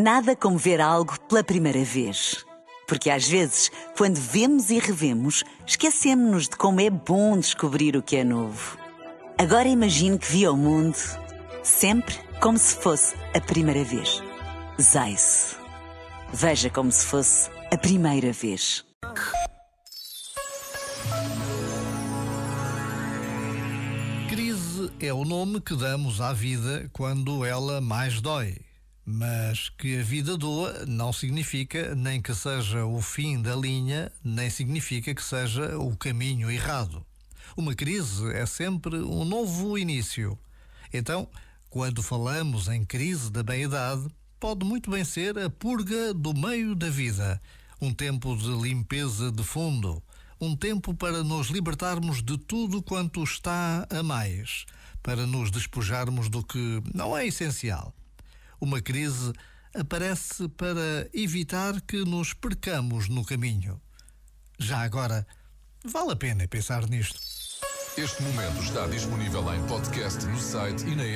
Nada como ver algo pela primeira vez. Porque às vezes, quando vemos e revemos, esquecemos-nos de como é bom descobrir o que é novo. Agora imagine que viu o mundo sempre como se fosse a primeira vez. Zais. Veja como se fosse a primeira vez. Crise é o nome que damos à vida quando ela mais dói. Mas que a vida doa não significa nem que seja o fim da linha, nem significa que seja o caminho errado. Uma crise é sempre um novo início. Então, quando falamos em crise da meia-idade, pode muito bem ser a purga do meio da vida, um tempo de limpeza de fundo, um tempo para nos libertarmos de tudo quanto está a mais, para nos despojarmos do que não é essencial uma crise aparece para evitar que nos percamos no caminho. Já agora, vale a pena pensar nisto. Este momento está disponível em podcast no site e na.